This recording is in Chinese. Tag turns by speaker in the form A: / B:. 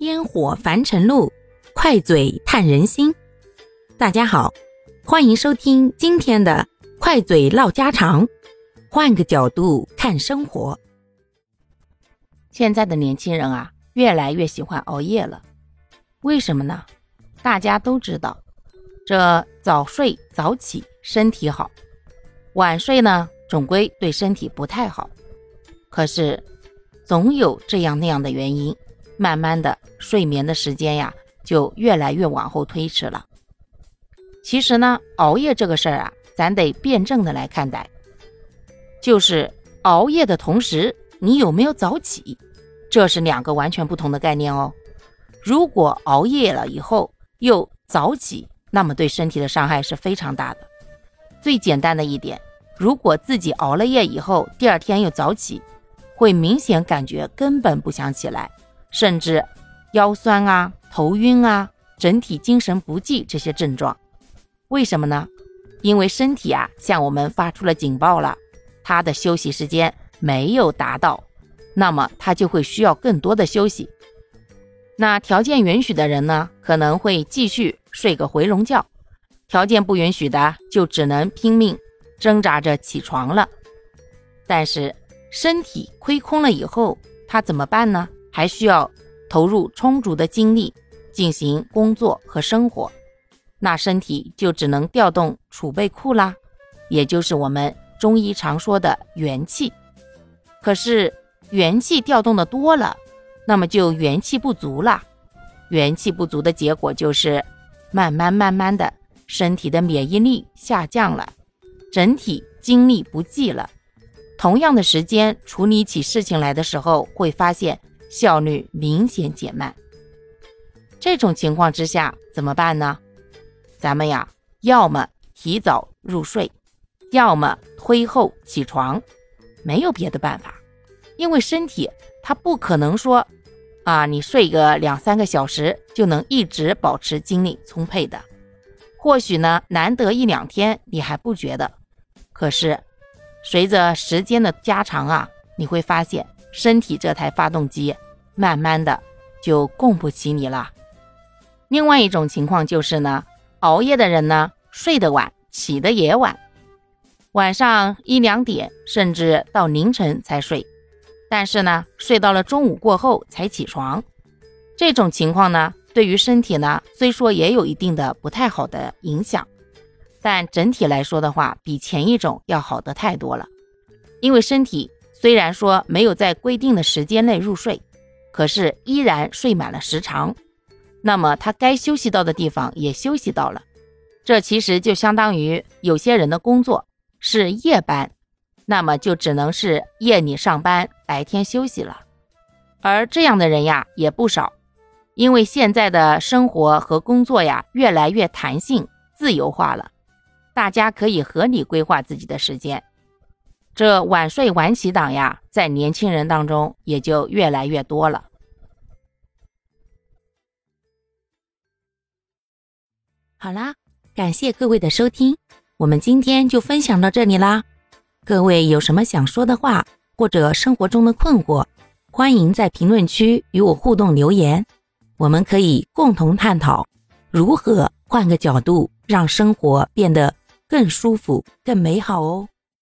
A: 烟火凡尘路，快嘴探人心。大家好，欢迎收听今天的快嘴唠家常，换个角度看生活。
B: 现在的年轻人啊，越来越喜欢熬夜了，为什么呢？大家都知道，这早睡早起身体好，晚睡呢，总归对身体不太好。可是，总有这样那样的原因。慢慢的，睡眠的时间呀，就越来越往后推迟了。其实呢，熬夜这个事儿啊，咱得辩证的来看待。就是熬夜的同时，你有没有早起，这是两个完全不同的概念哦。如果熬夜了以后又早起，那么对身体的伤害是非常大的。最简单的一点，如果自己熬了夜以后，第二天又早起，会明显感觉根本不想起来。甚至腰酸啊、头晕啊、整体精神不济这些症状，为什么呢？因为身体啊向我们发出了警报了，它的休息时间没有达到，那么它就会需要更多的休息。那条件允许的人呢，可能会继续睡个回笼觉；条件不允许的，就只能拼命挣扎着起床了。但是身体亏空了以后，他怎么办呢？还需要投入充足的精力进行工作和生活，那身体就只能调动储备库啦，也就是我们中医常说的元气。可是元气调动的多了，那么就元气不足了。元气不足的结果就是慢慢慢慢的身体的免疫力下降了，整体精力不济了。同样的时间处理起事情来的时候，会发现。效率明显减慢，这种情况之下怎么办呢？咱们呀，要么提早入睡，要么推后起床，没有别的办法。因为身体它不可能说，啊，你睡个两三个小时就能一直保持精力充沛的。或许呢，难得一两天你还不觉得，可是随着时间的加长啊，你会发现身体这台发动机。慢慢的就供不起你了。另外一种情况就是呢，熬夜的人呢，睡得晚，起得也晚，晚上一两点甚至到凌晨才睡，但是呢，睡到了中午过后才起床。这种情况呢，对于身体呢，虽说也有一定的不太好的影响，但整体来说的话，比前一种要好的太多了。因为身体虽然说没有在规定的时间内入睡。可是依然睡满了时长，那么他该休息到的地方也休息到了，这其实就相当于有些人的工作是夜班，那么就只能是夜里上班，白天休息了。而这样的人呀也不少，因为现在的生活和工作呀越来越弹性、自由化了，大家可以合理规划自己的时间。这晚睡晚起党呀，在年轻人当中也就越来越多了。
A: 好啦，感谢各位的收听，我们今天就分享到这里啦。各位有什么想说的话，或者生活中的困惑，欢迎在评论区与我互动留言，我们可以共同探讨如何换个角度让生活变得更舒服、更美好哦。